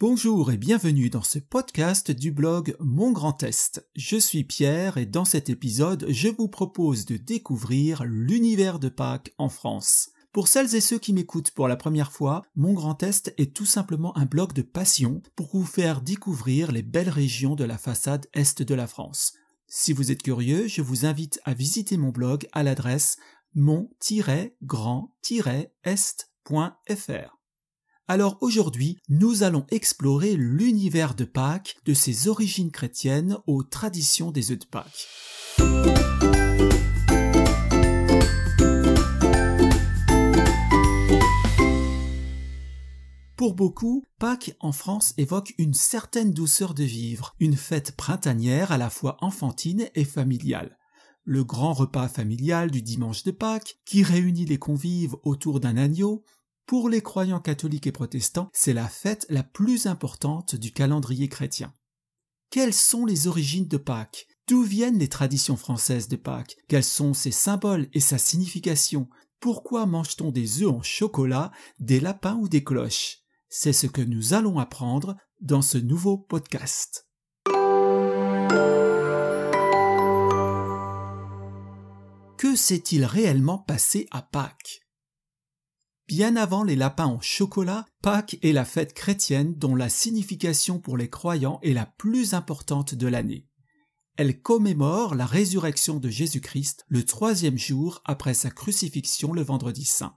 Bonjour et bienvenue dans ce podcast du blog Mon Grand Est. Je suis Pierre et dans cet épisode, je vous propose de découvrir l'univers de Pâques en France. Pour celles et ceux qui m'écoutent pour la première fois, Mon Grand Est est tout simplement un blog de passion pour vous faire découvrir les belles régions de la façade est de la France. Si vous êtes curieux, je vous invite à visiter mon blog à l'adresse mon-grand-est.fr. Alors aujourd'hui, nous allons explorer l'univers de Pâques, de ses origines chrétiennes aux traditions des œufs de Pâques. Pour beaucoup, Pâques en France évoque une certaine douceur de vivre, une fête printanière à la fois enfantine et familiale. Le grand repas familial du dimanche de Pâques, qui réunit les convives autour d'un agneau, pour les croyants catholiques et protestants, c'est la fête la plus importante du calendrier chrétien. Quelles sont les origines de Pâques? D'où viennent les traditions françaises de Pâques? Quels sont ses symboles et sa signification? Pourquoi mange-t-on des œufs en chocolat, des lapins ou des cloches? C'est ce que nous allons apprendre dans ce nouveau podcast. Que s'est-il réellement passé à Pâques? Bien avant les lapins en chocolat, Pâques est la fête chrétienne dont la signification pour les croyants est la plus importante de l'année. Elle commémore la résurrection de Jésus-Christ le troisième jour après sa crucifixion le vendredi saint.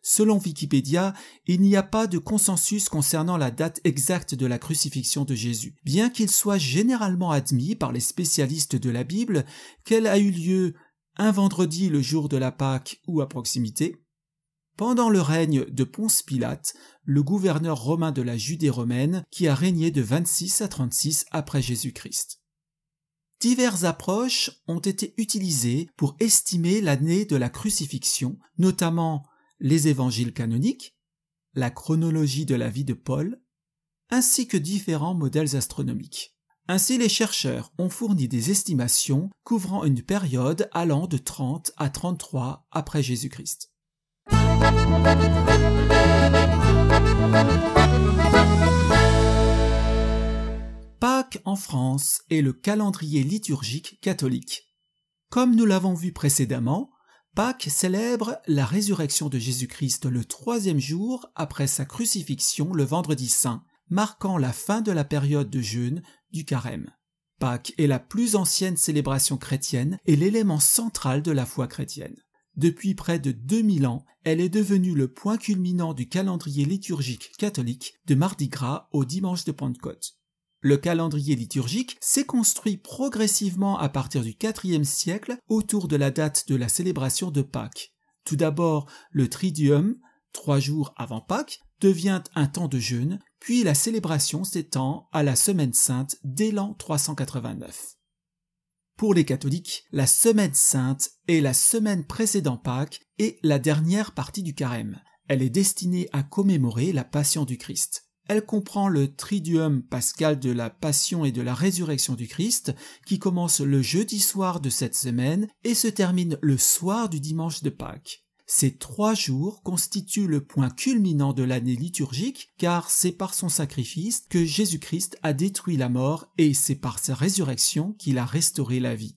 Selon Wikipédia, il n'y a pas de consensus concernant la date exacte de la crucifixion de Jésus, bien qu'il soit généralement admis par les spécialistes de la Bible qu'elle a eu lieu un vendredi le jour de la Pâque ou à proximité, pendant le règne de Ponce Pilate, le gouverneur romain de la Judée romaine, qui a régné de 26 à 36 après Jésus-Christ. Diverses approches ont été utilisées pour estimer l'année de la crucifixion, notamment les évangiles canoniques, la chronologie de la vie de Paul, ainsi que différents modèles astronomiques. Ainsi, les chercheurs ont fourni des estimations couvrant une période allant de 30 à 33 après Jésus-Christ. Pâques en France est le calendrier liturgique catholique. Comme nous l'avons vu précédemment, Pâques célèbre la résurrection de Jésus-Christ le troisième jour après sa crucifixion le vendredi saint, marquant la fin de la période de jeûne du carême. Pâques est la plus ancienne célébration chrétienne et l'élément central de la foi chrétienne. Depuis près de 2000 ans, elle est devenue le point culminant du calendrier liturgique catholique de Mardi Gras au dimanche de Pentecôte. Le calendrier liturgique s'est construit progressivement à partir du IVe siècle autour de la date de la célébration de Pâques. Tout d'abord, le Triduum, trois jours avant Pâques, devient un temps de jeûne, puis la célébration s'étend à la Semaine sainte dès l'an 389. Pour les catholiques, la semaine sainte est la semaine précédant Pâques et la dernière partie du carême. Elle est destinée à commémorer la passion du Christ. Elle comprend le triduum pascal de la passion et de la résurrection du Christ, qui commence le jeudi soir de cette semaine et se termine le soir du dimanche de Pâques. Ces trois jours constituent le point culminant de l'année liturgique, car c'est par son sacrifice que Jésus-Christ a détruit la mort et c'est par sa résurrection qu'il a restauré la vie.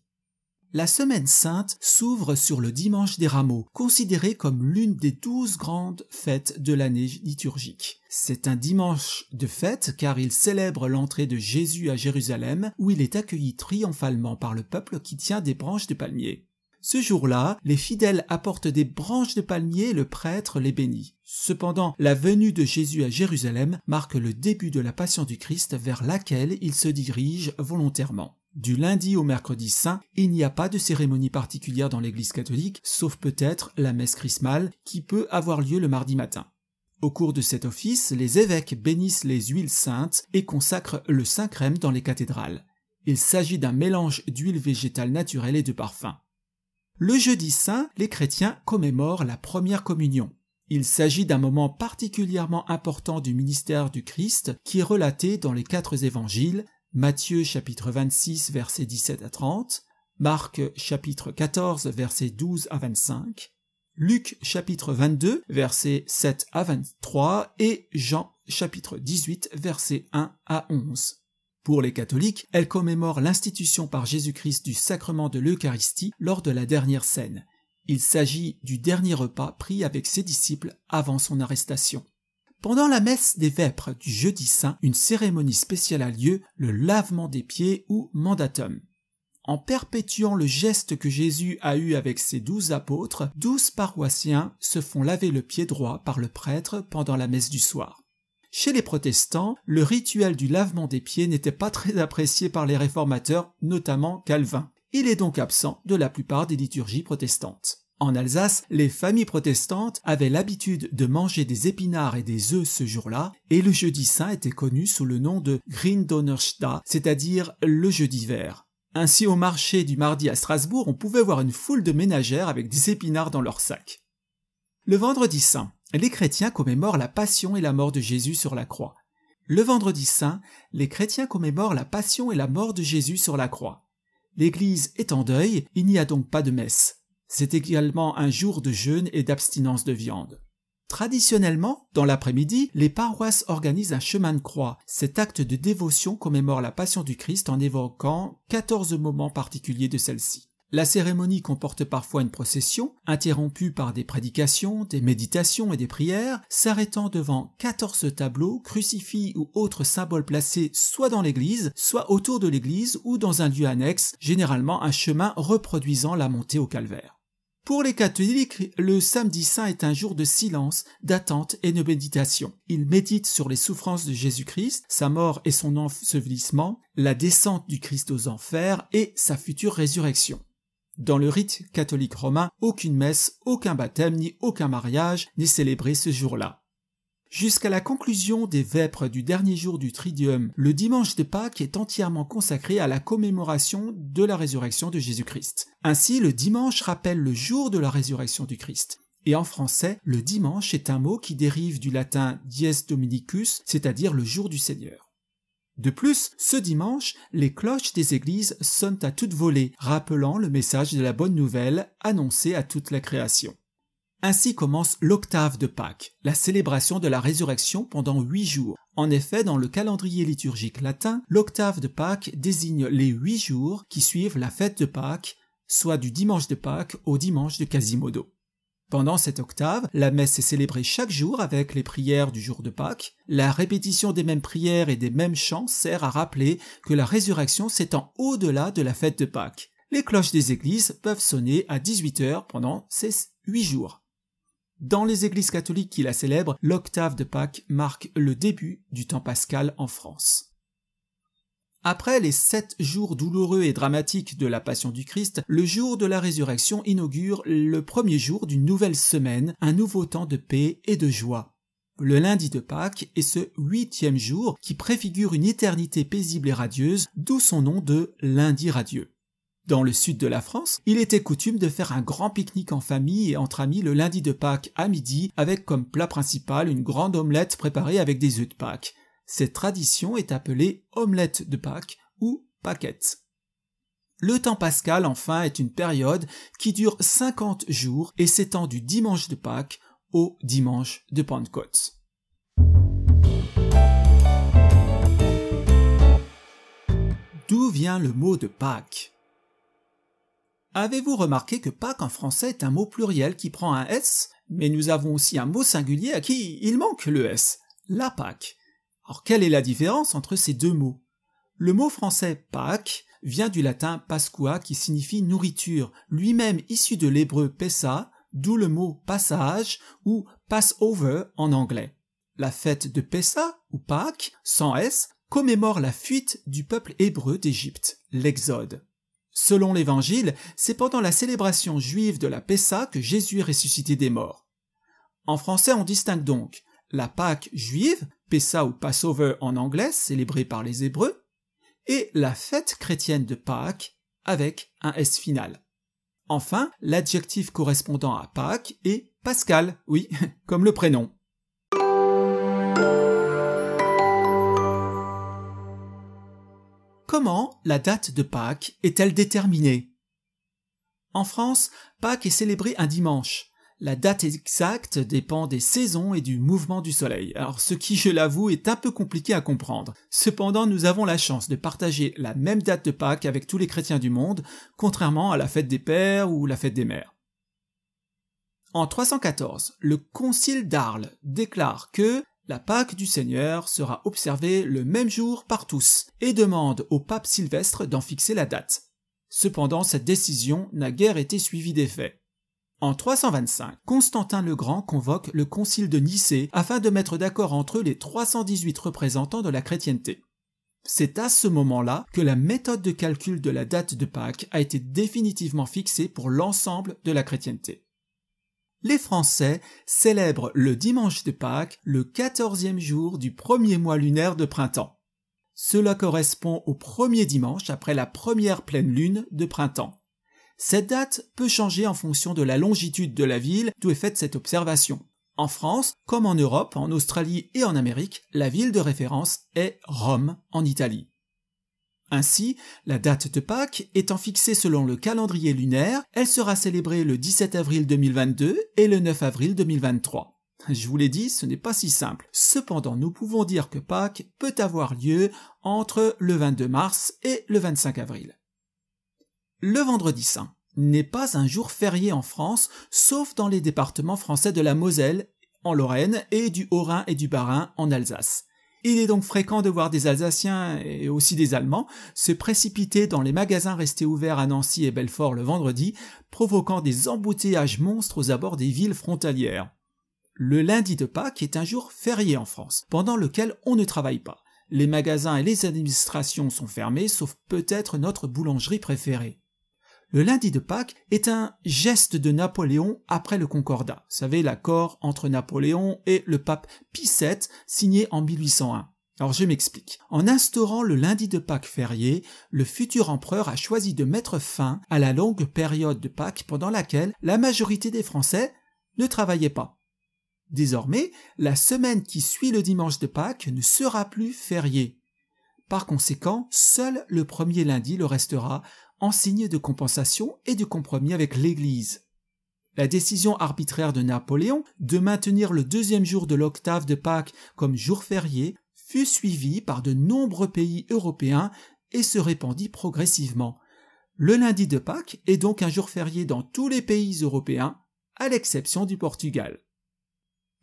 La semaine sainte s'ouvre sur le dimanche des rameaux, considéré comme l'une des douze grandes fêtes de l'année liturgique. C'est un dimanche de fête car il célèbre l'entrée de Jésus à Jérusalem où il est accueilli triomphalement par le peuple qui tient des branches de palmier. Ce jour-là, les fidèles apportent des branches de palmier le prêtre les bénit. Cependant, la venue de Jésus à Jérusalem marque le début de la passion du Christ vers laquelle il se dirige volontairement. Du lundi au mercredi saint, il n'y a pas de cérémonie particulière dans l'église catholique, sauf peut-être la messe chrismale qui peut avoir lieu le mardi matin. Au cours de cet office, les évêques bénissent les huiles saintes et consacrent le saint crème dans les cathédrales. Il s'agit d'un mélange d'huile végétale naturelle et de parfum. Le jeudi saint, les chrétiens commémorent la première communion. Il s'agit d'un moment particulièrement important du ministère du Christ qui est relaté dans les quatre évangiles, Matthieu chapitre 26 versets 17 à 30, Marc chapitre 14 versets 12 à 25, Luc chapitre 22 versets 7 à 23 et Jean chapitre 18 versets 1 à 11. Pour les catholiques, elle commémore l'institution par Jésus-Christ du sacrement de l'Eucharistie lors de la dernière scène. Il s'agit du dernier repas pris avec ses disciples avant son arrestation. Pendant la messe des vêpres du jeudi saint, une cérémonie spéciale a lieu, le lavement des pieds ou mandatum. En perpétuant le geste que Jésus a eu avec ses douze apôtres, douze paroissiens se font laver le pied droit par le prêtre pendant la messe du soir. Chez les protestants, le rituel du lavement des pieds n'était pas très apprécié par les réformateurs, notamment Calvin. Il est donc absent de la plupart des liturgies protestantes. En Alsace, les familles protestantes avaient l'habitude de manger des épinards et des œufs ce jour-là, et le jeudi saint était connu sous le nom de Grindonnerstag, c'est-à-dire le jeudi vert. Ainsi, au marché du mardi à Strasbourg, on pouvait voir une foule de ménagères avec des épinards dans leurs sacs. Le vendredi saint, les chrétiens commémorent la passion et la mort de Jésus sur la croix. Le vendredi saint, les chrétiens commémorent la passion et la mort de Jésus sur la croix. L'Église est en deuil, il n'y a donc pas de messe. C'est également un jour de jeûne et d'abstinence de viande. Traditionnellement, dans l'après-midi, les paroisses organisent un chemin de croix. Cet acte de dévotion commémore la passion du Christ en évoquant 14 moments particuliers de celle-ci. La cérémonie comporte parfois une procession, interrompue par des prédications, des méditations et des prières, s'arrêtant devant 14 tableaux, crucifix ou autres symboles placés soit dans l'église, soit autour de l'église ou dans un lieu annexe, généralement un chemin reproduisant la montée au calvaire. Pour les catholiques, le samedi saint est un jour de silence, d'attente et de méditation. Ils méditent sur les souffrances de Jésus-Christ, sa mort et son ensevelissement, la descente du Christ aux enfers et sa future résurrection. Dans le rite catholique romain, aucune messe, aucun baptême ni aucun mariage n'est célébré ce jour-là jusqu'à la conclusion des vêpres du dernier jour du Tridium, le dimanche de Pâques est entièrement consacré à la commémoration de la résurrection de Jésus-Christ. Ainsi, le dimanche rappelle le jour de la résurrection du Christ. Et en français, le dimanche est un mot qui dérive du latin dies dominicus, c'est-à-dire le jour du Seigneur. De plus, ce dimanche, les cloches des églises sonnent à toute volée, rappelant le message de la bonne nouvelle annoncé à toute la création. Ainsi commence l'octave de Pâques, la célébration de la résurrection pendant huit jours. En effet, dans le calendrier liturgique latin, l'octave de Pâques désigne les huit jours qui suivent la fête de Pâques, soit du dimanche de Pâques au dimanche de Quasimodo. Pendant cette octave, la messe est célébrée chaque jour avec les prières du jour de Pâques. La répétition des mêmes prières et des mêmes chants sert à rappeler que la résurrection s'étend au-delà de la fête de Pâques. Les cloches des églises peuvent sonner à 18 heures pendant ces huit jours. Dans les églises catholiques qui la célèbrent, l'octave de Pâques marque le début du temps pascal en France. Après les sept jours douloureux et dramatiques de la Passion du Christ, le jour de la résurrection inaugure le premier jour d'une nouvelle semaine, un nouveau temps de paix et de joie. Le lundi de Pâques est ce huitième jour qui préfigure une éternité paisible et radieuse, d'où son nom de lundi radieux. Dans le sud de la France, il était coutume de faire un grand pique-nique en famille et entre amis le lundi de Pâques à midi avec comme plat principal une grande omelette préparée avec des œufs de Pâques. Cette tradition est appelée omelette de Pâques ou paquette. Le temps pascal, enfin, est une période qui dure 50 jours et s'étend du dimanche de Pâques au dimanche de Pentecôte. D'où vient le mot de Pâques? Avez-vous remarqué que Pâques en français est un mot pluriel qui prend un S, mais nous avons aussi un mot singulier à qui il manque le S, la Pâques. Alors quelle est la différence entre ces deux mots? Le mot français Pâques vient du latin pasqua qui signifie nourriture, lui-même issu de l'hébreu pessa, d'où le mot passage ou Passover en anglais. La fête de Pessa ou Pâques, sans S, commémore la fuite du peuple hébreu d'Égypte, l'Exode. Selon l'Évangile, c'est pendant la célébration juive de la Pessa que Jésus est ressuscité des morts. En français, on distingue donc la Pâque juive, Pessa ou Passover en anglais, célébrée par les Hébreux, et la fête chrétienne de Pâques avec un S final. Enfin, l'adjectif correspondant à Pâques est Pascal, oui, comme le prénom. Comment la date de Pâques est-elle déterminée? En France, Pâques est célébrée un dimanche. La date exacte dépend des saisons et du mouvement du soleil, alors ce qui, je l'avoue, est un peu compliqué à comprendre. Cependant, nous avons la chance de partager la même date de Pâques avec tous les chrétiens du monde, contrairement à la fête des pères ou la fête des mères. En 314, le concile d'Arles déclare que la Pâque du Seigneur sera observée le même jour par tous et demande au pape Sylvestre d'en fixer la date. Cependant, cette décision n'a guère été suivie d'effet. En 325, Constantin le Grand convoque le concile de Nicée afin de mettre d'accord entre eux les 318 représentants de la chrétienté. C'est à ce moment-là que la méthode de calcul de la date de Pâques a été définitivement fixée pour l'ensemble de la chrétienté. Les Français célèbrent le dimanche de Pâques le quatorzième jour du premier mois lunaire de printemps. Cela correspond au premier dimanche après la première pleine lune de printemps. Cette date peut changer en fonction de la longitude de la ville d'où est faite cette observation. En France, comme en Europe, en Australie et en Amérique, la ville de référence est Rome, en Italie. Ainsi, la date de Pâques étant fixée selon le calendrier lunaire, elle sera célébrée le 17 avril 2022 et le 9 avril 2023. Je vous l'ai dit, ce n'est pas si simple. Cependant, nous pouvons dire que Pâques peut avoir lieu entre le 22 mars et le 25 avril. Le vendredi saint n'est pas un jour férié en France, sauf dans les départements français de la Moselle, en Lorraine, et du Haut-Rhin et du Bas-Rhin, en Alsace. Il est donc fréquent de voir des Alsaciens et aussi des Allemands se précipiter dans les magasins restés ouverts à Nancy et Belfort le vendredi, provoquant des embouteillages monstres aux abords des villes frontalières. Le lundi de Pâques est un jour férié en France, pendant lequel on ne travaille pas. Les magasins et les administrations sont fermés, sauf peut-être notre boulangerie préférée. Le lundi de Pâques est un geste de Napoléon après le Concordat. Vous savez, l'accord entre Napoléon et le pape Pie VII signé en 1801. Alors je m'explique. En instaurant le lundi de Pâques férié, le futur empereur a choisi de mettre fin à la longue période de Pâques pendant laquelle la majorité des Français ne travaillaient pas. Désormais, la semaine qui suit le dimanche de Pâques ne sera plus fériée. Par conséquent, seul le premier lundi le restera en signe de compensation et de compromis avec l'Église. La décision arbitraire de Napoléon de maintenir le deuxième jour de l'octave de Pâques comme jour férié fut suivie par de nombreux pays européens et se répandit progressivement. Le lundi de Pâques est donc un jour férié dans tous les pays européens, à l'exception du Portugal.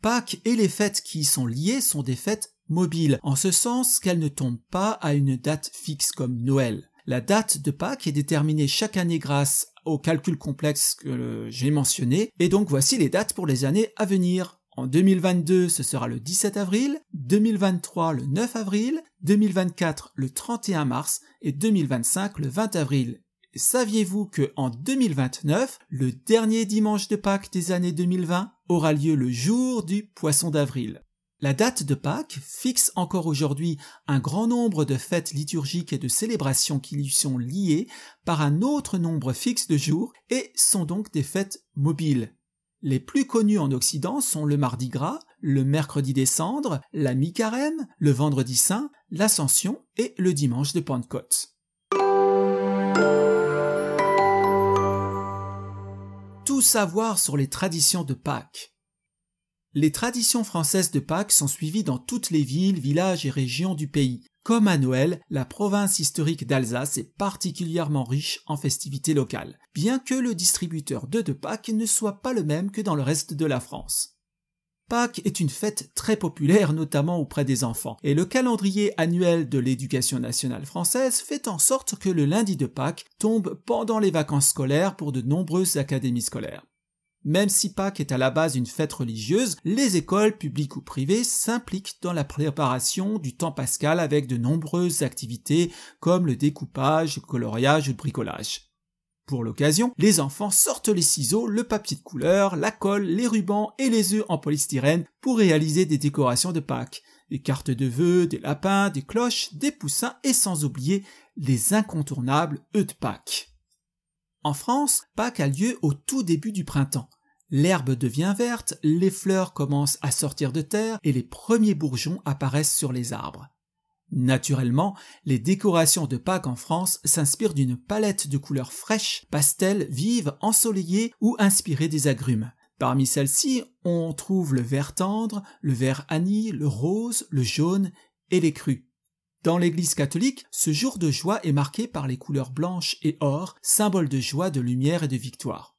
Pâques et les fêtes qui y sont liées sont des fêtes mobiles, en ce sens qu'elles ne tombent pas à une date fixe comme Noël. La date de Pâques est déterminée chaque année grâce au calcul complexe que j'ai mentionné, et donc voici les dates pour les années à venir. En 2022, ce sera le 17 avril, 2023 le 9 avril, 2024 le 31 mars et 2025 le 20 avril. Saviez-vous que en 2029, le dernier dimanche de Pâques des années 2020 aura lieu le jour du poisson d'avril? La date de Pâques fixe encore aujourd'hui un grand nombre de fêtes liturgiques et de célébrations qui lui sont liées par un autre nombre fixe de jours et sont donc des fêtes mobiles. Les plus connues en Occident sont le Mardi Gras, le Mercredi des Cendres, la Mi-Carême, le Vendredi Saint, l'Ascension et le Dimanche de Pentecôte. Tout savoir sur les traditions de Pâques. Les traditions françaises de Pâques sont suivies dans toutes les villes, villages et régions du pays. Comme à Noël, la province historique d'Alsace est particulièrement riche en festivités locales, bien que le distributeur d'œufs de Pâques ne soit pas le même que dans le reste de la France. Pâques est une fête très populaire, notamment auprès des enfants, et le calendrier annuel de l'éducation nationale française fait en sorte que le lundi de Pâques tombe pendant les vacances scolaires pour de nombreuses académies scolaires. Même si Pâques est à la base une fête religieuse, les écoles, publiques ou privées, s'impliquent dans la préparation du temps pascal avec de nombreuses activités comme le découpage, le coloriage ou le bricolage. Pour l'occasion, les enfants sortent les ciseaux, le papier de couleur, la colle, les rubans et les œufs en polystyrène pour réaliser des décorations de Pâques, des cartes de vœux, des lapins, des cloches, des poussins et sans oublier les incontournables œufs de Pâques. En France, Pâques a lieu au tout début du printemps. L'herbe devient verte, les fleurs commencent à sortir de terre et les premiers bourgeons apparaissent sur les arbres. Naturellement, les décorations de Pâques en France s'inspirent d'une palette de couleurs fraîches, pastel, vives, ensoleillées ou inspirées des agrumes. Parmi celles-ci, on trouve le vert tendre, le vert anis, le rose, le jaune et les crus. Dans l'Église catholique, ce jour de joie est marqué par les couleurs blanches et or, symbole de joie, de lumière et de victoire.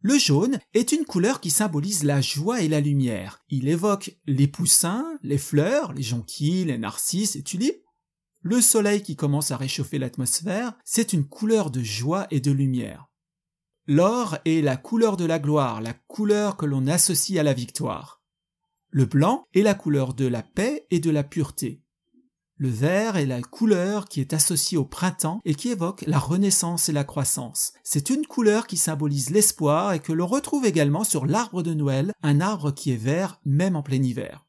Le jaune est une couleur qui symbolise la joie et la lumière. Il évoque les poussins, les fleurs, les jonquilles, les narcisses et tulipes. Le soleil qui commence à réchauffer l'atmosphère, c'est une couleur de joie et de lumière. L'or est la couleur de la gloire, la couleur que l'on associe à la victoire. Le blanc est la couleur de la paix et de la pureté. Le vert est la couleur qui est associée au printemps et qui évoque la renaissance et la croissance. C'est une couleur qui symbolise l'espoir et que l'on retrouve également sur l'arbre de Noël, un arbre qui est vert même en plein hiver.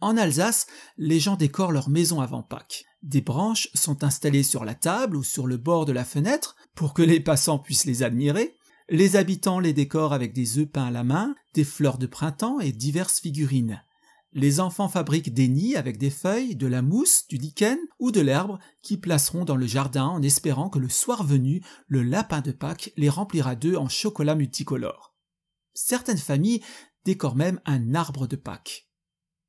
En Alsace, les gens décorent leur maison avant Pâques. Des branches sont installées sur la table ou sur le bord de la fenêtre pour que les passants puissent les admirer. Les habitants les décorent avec des œufs peints à la main, des fleurs de printemps et diverses figurines. Les enfants fabriquent des nids avec des feuilles, de la mousse, du lichen ou de l'herbe qui placeront dans le jardin en espérant que le soir venu, le lapin de Pâques les remplira d'œufs en chocolat multicolore. Certaines familles décorent même un arbre de Pâques.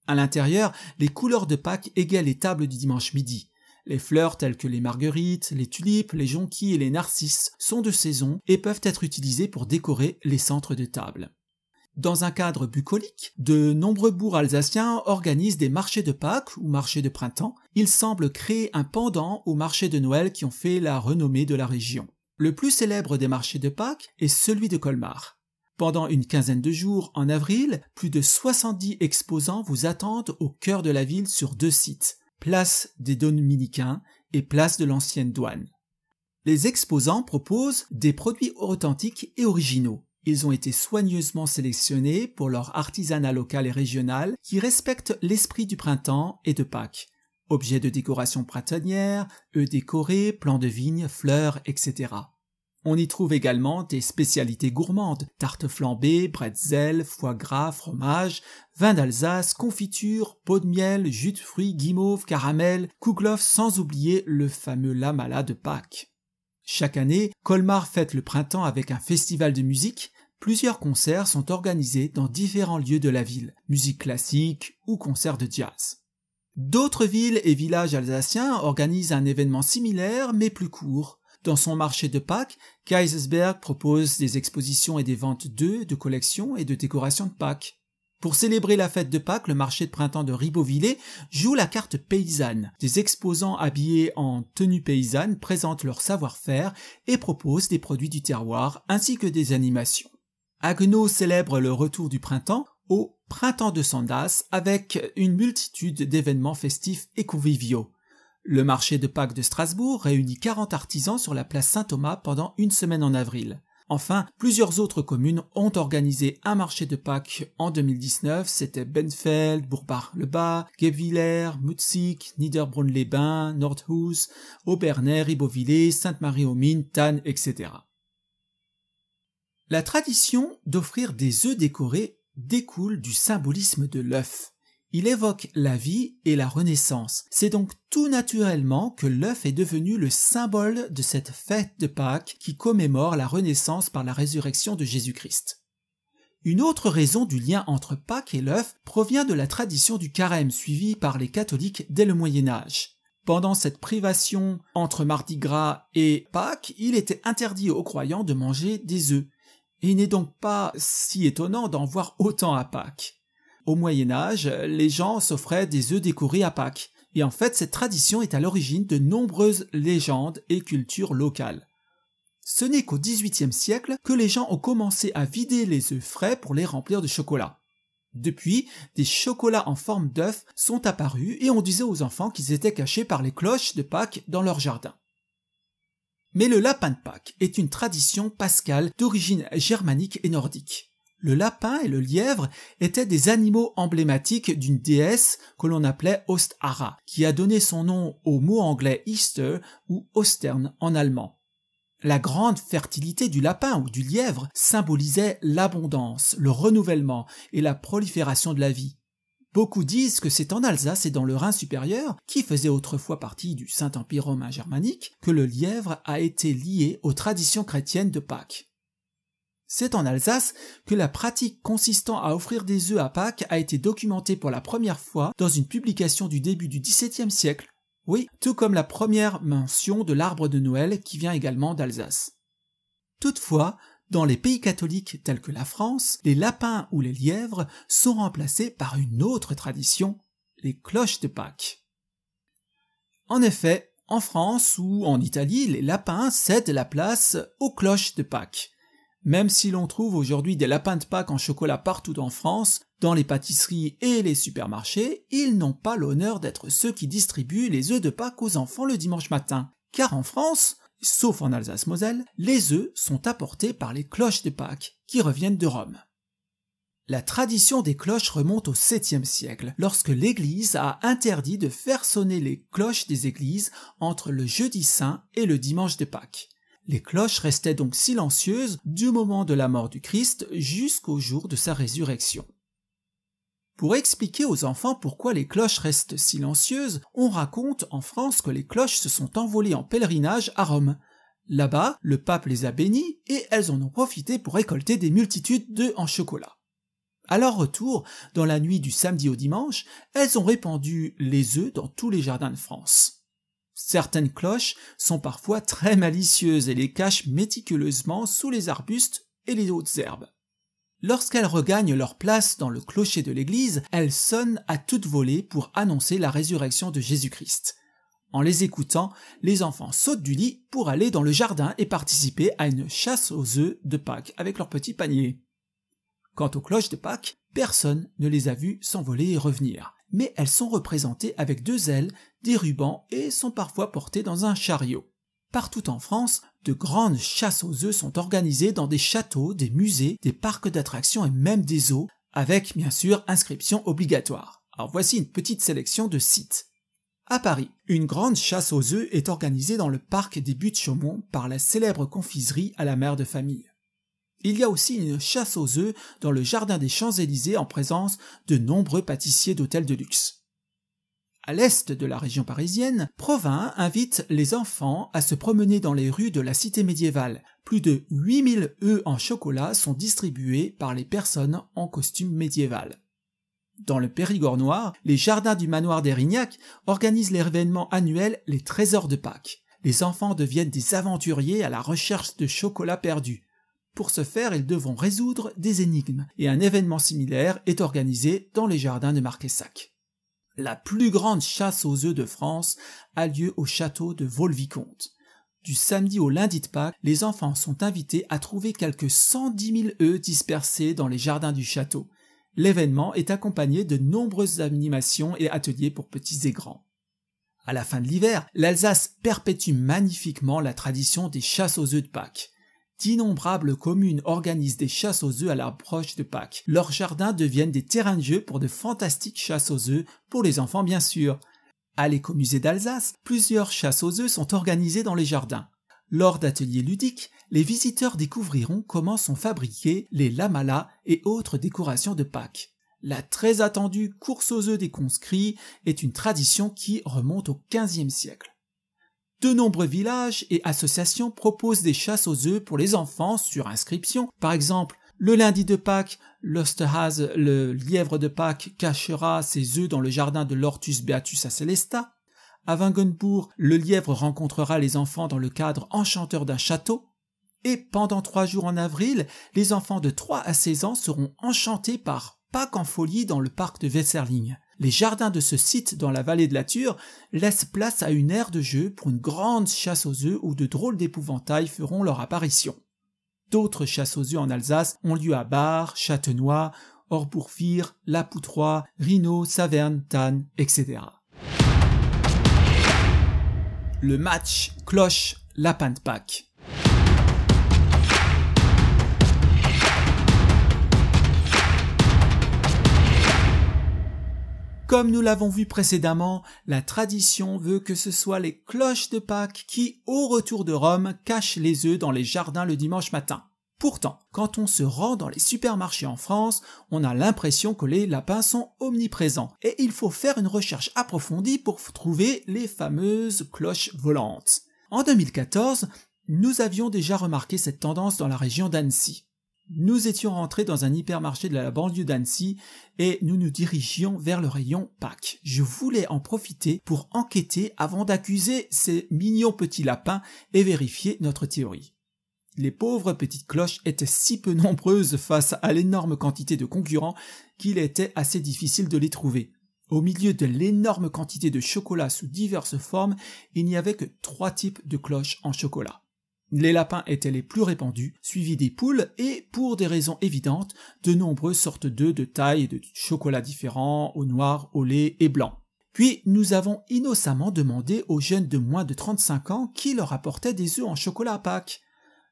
À l'intérieur, les couleurs de Pâques égalent les tables du dimanche midi. Les fleurs telles que les marguerites, les tulipes, les jonquilles et les narcisses sont de saison et peuvent être utilisées pour décorer les centres de table. Dans un cadre bucolique, de nombreux bourgs alsaciens organisent des marchés de Pâques ou marchés de printemps. Ils semblent créer un pendant aux marchés de Noël qui ont fait la renommée de la région. Le plus célèbre des marchés de Pâques est celui de Colmar. Pendant une quinzaine de jours en avril, plus de 70 exposants vous attendent au cœur de la ville sur deux sites, place des Dominicains et place de l'ancienne douane. Les exposants proposent des produits authentiques et originaux. Ils ont été soigneusement sélectionnés pour leur artisanat local et régional qui respecte l'esprit du printemps et de Pâques. Objets de décoration printanière, œufs décorés, plants de vigne, fleurs, etc. On y trouve également des spécialités gourmandes, tartes flambées, bretzels, foie gras, fromage, vin d'Alsace, confiture, pot de miel, jus de fruits, guimauve, caramel, kouglof, sans oublier le fameux lamala de Pâques. Chaque année, Colmar fête le printemps avec un festival de musique. Plusieurs concerts sont organisés dans différents lieux de la ville, musique classique ou concerts de jazz. D'autres villes et villages alsaciens organisent un événement similaire mais plus court. Dans son marché de Pâques, Kaisersberg propose des expositions et des ventes d'œufs, de collections et de décorations de Pâques. Pour célébrer la fête de Pâques, le marché de printemps de Ribeauvillé joue la carte paysanne. Des exposants habillés en tenue paysanne présentent leur savoir-faire et proposent des produits du terroir ainsi que des animations. Agno célèbre le retour du printemps au Printemps de Sandas avec une multitude d'événements festifs et conviviaux. Le marché de Pâques de Strasbourg réunit 40 artisans sur la place Saint-Thomas pendant une semaine en avril. Enfin, plusieurs autres communes ont organisé un marché de Pâques en 2019. C'était Benfeld, Bourbach-le-Bas, Guebwiller, Mutzig, Niederbrunn-les-Bains, Nordhus, Aubernais, Ribeauvillé, Sainte-Marie-aux-Mines, Tannes, etc. La tradition d'offrir des œufs décorés découle du symbolisme de l'œuf. Il évoque la vie et la renaissance. C'est donc tout naturellement que l'œuf est devenu le symbole de cette fête de Pâques qui commémore la renaissance par la résurrection de Jésus-Christ. Une autre raison du lien entre Pâques et l'œuf provient de la tradition du carême suivie par les catholiques dès le Moyen Âge. Pendant cette privation entre Mardi Gras et Pâques, il était interdit aux croyants de manger des œufs. Il n'est donc pas si étonnant d'en voir autant à Pâques. Au Moyen Âge, les gens s'offraient des œufs décorés à Pâques, et en fait cette tradition est à l'origine de nombreuses légendes et cultures locales. Ce n'est qu'au XVIIIe siècle que les gens ont commencé à vider les œufs frais pour les remplir de chocolat. Depuis, des chocolats en forme d'œufs sont apparus et on disait aux enfants qu'ils étaient cachés par les cloches de Pâques dans leur jardin. Mais le lapin de Pâques est une tradition pascale d'origine germanique et nordique. Le lapin et le lièvre étaient des animaux emblématiques d'une déesse que l'on appelait Ostara, qui a donné son nom au mot anglais Easter ou Ostern en allemand. La grande fertilité du lapin ou du lièvre symbolisait l'abondance, le renouvellement et la prolifération de la vie. Beaucoup disent que c'est en Alsace et dans le Rhin supérieur, qui faisait autrefois partie du Saint-Empire romain germanique, que le lièvre a été lié aux traditions chrétiennes de Pâques. C'est en Alsace que la pratique consistant à offrir des œufs à Pâques a été documentée pour la première fois dans une publication du début du XVIIe siècle. Oui, tout comme la première mention de l'arbre de Noël qui vient également d'Alsace. Toutefois, dans les pays catholiques tels que la France, les lapins ou les lièvres sont remplacés par une autre tradition, les cloches de Pâques. En effet, en France ou en Italie, les lapins cèdent la place aux cloches de Pâques. Même si l'on trouve aujourd'hui des lapins de Pâques en chocolat partout en France, dans les pâtisseries et les supermarchés, ils n'ont pas l'honneur d'être ceux qui distribuent les œufs de Pâques aux enfants le dimanche matin. Car en France, sauf en Alsace-Moselle, les œufs sont apportés par les cloches de Pâques, qui reviennent de Rome. La tradition des cloches remonte au 7e siècle, lorsque l'Église a interdit de faire sonner les cloches des églises entre le jeudi saint et le dimanche de Pâques. Les cloches restaient donc silencieuses du moment de la mort du Christ jusqu'au jour de sa résurrection. Pour expliquer aux enfants pourquoi les cloches restent silencieuses, on raconte en France que les cloches se sont envolées en pèlerinage à Rome. Là-bas, le pape les a bénies et elles en ont profité pour récolter des multitudes d'œufs en chocolat. À leur retour, dans la nuit du samedi au dimanche, elles ont répandu les œufs dans tous les jardins de France. Certaines cloches sont parfois très malicieuses et les cachent méticuleusement sous les arbustes et les hautes herbes. Lorsqu'elles regagnent leur place dans le clocher de l'église, elles sonnent à toute volée pour annoncer la résurrection de Jésus-Christ. En les écoutant, les enfants sautent du lit pour aller dans le jardin et participer à une chasse aux œufs de Pâques avec leur petit panier. Quant aux cloches de Pâques, personne ne les a vues s'envoler et revenir mais elles sont représentées avec deux ailes, des rubans et sont parfois portées dans un chariot. Partout en France, de grandes chasses aux œufs sont organisées dans des châteaux, des musées, des parcs d'attractions et même des zoos, avec bien sûr inscription obligatoire. Alors voici une petite sélection de sites. À Paris, une grande chasse aux œufs est organisée dans le parc des Buttes-Chaumont par la célèbre confiserie à la mère de famille. Il y a aussi une chasse aux œufs dans le jardin des Champs-Élysées en présence de nombreux pâtissiers d'hôtels de luxe. À l'est de la région parisienne, Provins invite les enfants à se promener dans les rues de la cité médiévale. Plus de 8000 œufs en chocolat sont distribués par les personnes en costume médiéval. Dans le Périgord noir, les jardins du manoir d'Erignac organisent l'événement annuel Les Trésors de Pâques. Les enfants deviennent des aventuriers à la recherche de chocolat perdu. Pour ce faire, ils devront résoudre des énigmes, et un événement similaire est organisé dans les jardins de Marquessac. La plus grande chasse aux œufs de France a lieu au château de Vaux-le-Vicomte. Du samedi au lundi de Pâques, les enfants sont invités à trouver quelques 110 000 œufs dispersés dans les jardins du château. L'événement est accompagné de nombreuses animations et ateliers pour petits et grands. À la fin de l'hiver, l'Alsace perpétue magnifiquement la tradition des chasses aux œufs de Pâques. D'innombrables communes organisent des chasses aux œufs à l'approche de Pâques. Leurs jardins deviennent des terrains de jeu pour de fantastiques chasses aux œufs, pour les enfants bien sûr. À l'écomusée d'Alsace, plusieurs chasses aux œufs sont organisées dans les jardins. Lors d'ateliers ludiques, les visiteurs découvriront comment sont fabriqués les lamalas et autres décorations de Pâques. La très attendue course aux œufs des conscrits est une tradition qui remonte au XVe siècle. De nombreux villages et associations proposent des chasses aux œufs pour les enfants sur inscription. Par exemple, le lundi de Pâques, l'Osterhase, le lièvre de Pâques, cachera ses œufs dans le jardin de l'Ortus Beatus à Celesta. À Wangenbourg, le lièvre rencontrera les enfants dans le cadre enchanteur d'un château. Et pendant trois jours en avril, les enfants de 3 à 16 ans seront enchantés par Pâques en folie dans le parc de Wesserling. Les jardins de ce site dans la vallée de la Ture laissent place à une aire de jeu pour une grande chasse aux œufs où de drôles d'épouvantails feront leur apparition. D'autres chasses aux œufs en Alsace ont lieu à Bar, Châtenois, Orbourfire, La Poutroie, Rhino, Saverne, Tannes, etc. Le match cloche lapin de Pâques. Comme nous l'avons vu précédemment, la tradition veut que ce soit les cloches de Pâques qui, au retour de Rome, cachent les œufs dans les jardins le dimanche matin. Pourtant, quand on se rend dans les supermarchés en France, on a l'impression que les lapins sont omniprésents et il faut faire une recherche approfondie pour trouver les fameuses cloches volantes. En 2014, nous avions déjà remarqué cette tendance dans la région d'Annecy. Nous étions rentrés dans un hypermarché de la banlieue d'Annecy et nous nous dirigions vers le rayon Pâques. Je voulais en profiter pour enquêter avant d'accuser ces mignons petits lapins et vérifier notre théorie. Les pauvres petites cloches étaient si peu nombreuses face à l'énorme quantité de concurrents qu'il était assez difficile de les trouver. Au milieu de l'énorme quantité de chocolat sous diverses formes, il n'y avait que trois types de cloches en chocolat. Les lapins étaient les plus répandus, suivis des poules et, pour des raisons évidentes, de nombreuses sortes d'œufs de taille et de chocolat différents, au noir, au lait et blanc. Puis nous avons innocemment demandé aux jeunes de moins de 35 ans qui leur apportait des œufs en chocolat à Pâques.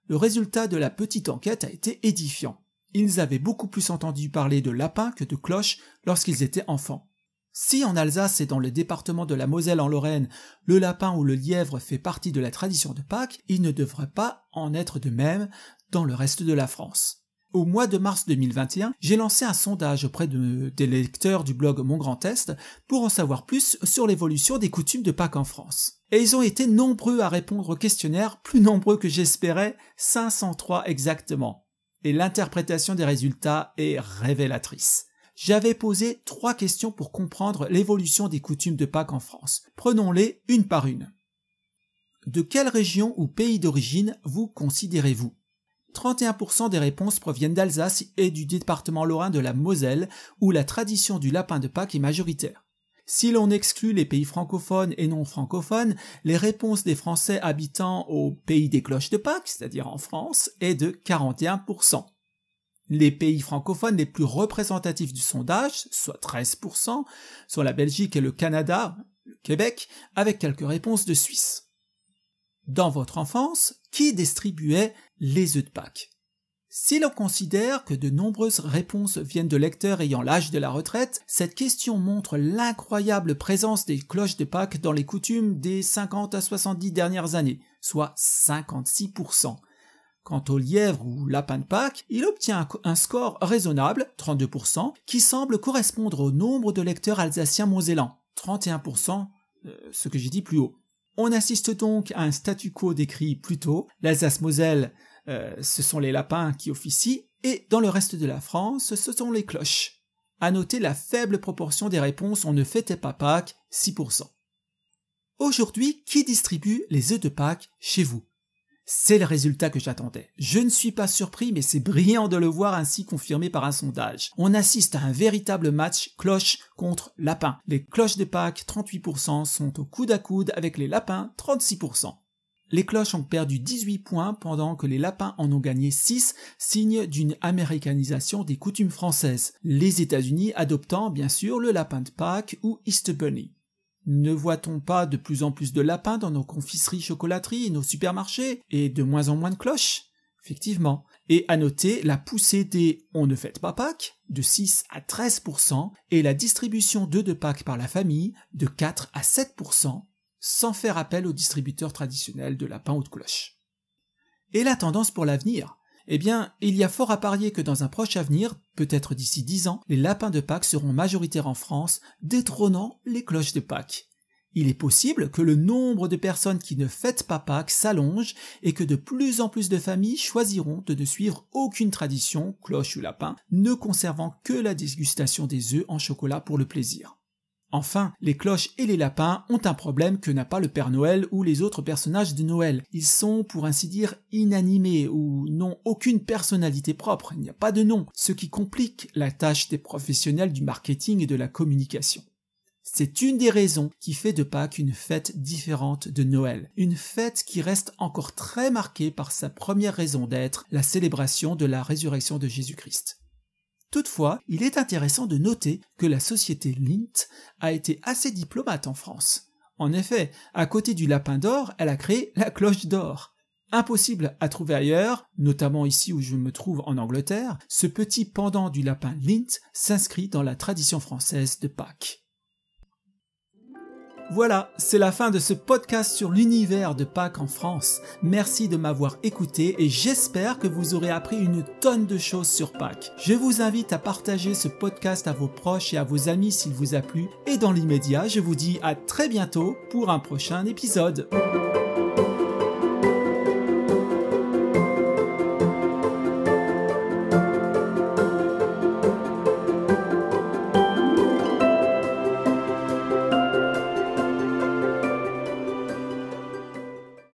Le résultat de la petite enquête a été édifiant. Ils avaient beaucoup plus entendu parler de lapins que de cloches lorsqu'ils étaient enfants. Si en Alsace et dans le département de la Moselle en Lorraine, le lapin ou le lièvre fait partie de la tradition de Pâques, il ne devrait pas en être de même dans le reste de la France. Au mois de mars 2021, j'ai lancé un sondage auprès des lecteurs du blog Mon Grand Est pour en savoir plus sur l'évolution des coutumes de Pâques en France. Et ils ont été nombreux à répondre au questionnaire, plus nombreux que j'espérais, 503 exactement. Et l'interprétation des résultats est révélatrice j'avais posé trois questions pour comprendre l'évolution des coutumes de Pâques en France. Prenons-les une par une. De quelle région ou pays d'origine vous considérez-vous? 31% des réponses proviennent d'Alsace et du département lorrain de la Moselle, où la tradition du lapin de Pâques est majoritaire. Si l'on exclut les pays francophones et non francophones, les réponses des Français habitant au pays des cloches de Pâques, c'est-à-dire en France, est de 41% les pays francophones les plus représentatifs du sondage, soit 13%, sont la Belgique et le Canada, le Québec, avec quelques réponses de Suisse. Dans votre enfance, qui distribuait les œufs de Pâques? Si l'on considère que de nombreuses réponses viennent de lecteurs ayant l'âge de la retraite, cette question montre l'incroyable présence des cloches de Pâques dans les coutumes des 50 à 70 dernières années, soit 56%. Quant au lièvre ou lapin de Pâques, il obtient un score raisonnable, 32%, qui semble correspondre au nombre de lecteurs alsaciens mosellans, 31%, euh, ce que j'ai dit plus haut. On assiste donc à un statu quo décrit plus tôt. L'Alsace-Moselle, euh, ce sont les lapins qui officient, et dans le reste de la France, ce sont les cloches. À noter la faible proportion des réponses on ne fêtait pas Pâques, 6%. Aujourd'hui, qui distribue les œufs de Pâques chez vous? C'est le résultat que j'attendais. Je ne suis pas surpris, mais c'est brillant de le voir ainsi confirmé par un sondage. On assiste à un véritable match cloche contre lapin. Les cloches de Pâques, 38%, sont au coude à coude avec les lapins, 36%. Les cloches ont perdu 18 points pendant que les lapins en ont gagné 6, signe d'une américanisation des coutumes françaises. Les États-Unis adoptant bien sûr le lapin de Pâques ou Easter Bunny. Ne voit-on pas de plus en plus de lapins dans nos confiseries chocolateries nos supermarchés, et de moins en moins de cloches? Effectivement. Et à noter la poussée des On ne fête pas Pâques de 6 à 13% et la distribution d'œufs de Pâques par la famille de 4 à 7%, sans faire appel aux distributeurs traditionnels de lapins ou de cloches. Et la tendance pour l'avenir? Eh bien, il y a fort à parier que dans un proche avenir, peut-être d'ici dix ans, les lapins de Pâques seront majoritaires en France, détrônant les cloches de Pâques. Il est possible que le nombre de personnes qui ne fêtent pas Pâques s'allonge et que de plus en plus de familles choisiront de ne suivre aucune tradition, cloche ou lapin, ne conservant que la dégustation des œufs en chocolat pour le plaisir. Enfin, les cloches et les lapins ont un problème que n'a pas le Père Noël ou les autres personnages de Noël. Ils sont, pour ainsi dire, inanimés ou n'ont aucune personnalité propre, il n'y a pas de nom, ce qui complique la tâche des professionnels du marketing et de la communication. C'est une des raisons qui fait de Pâques une fête différente de Noël, une fête qui reste encore très marquée par sa première raison d'être, la célébration de la résurrection de Jésus-Christ. Toutefois, il est intéressant de noter que la société Lint a été assez diplomate en France. En effet, à côté du lapin d'or, elle a créé la cloche d'or. Impossible à trouver ailleurs, notamment ici où je me trouve en Angleterre, ce petit pendant du lapin Lint s'inscrit dans la tradition française de Pâques. Voilà, c'est la fin de ce podcast sur l'univers de Pâques en France. Merci de m'avoir écouté et j'espère que vous aurez appris une tonne de choses sur Pâques. Je vous invite à partager ce podcast à vos proches et à vos amis s'il vous a plu. Et dans l'immédiat, je vous dis à très bientôt pour un prochain épisode.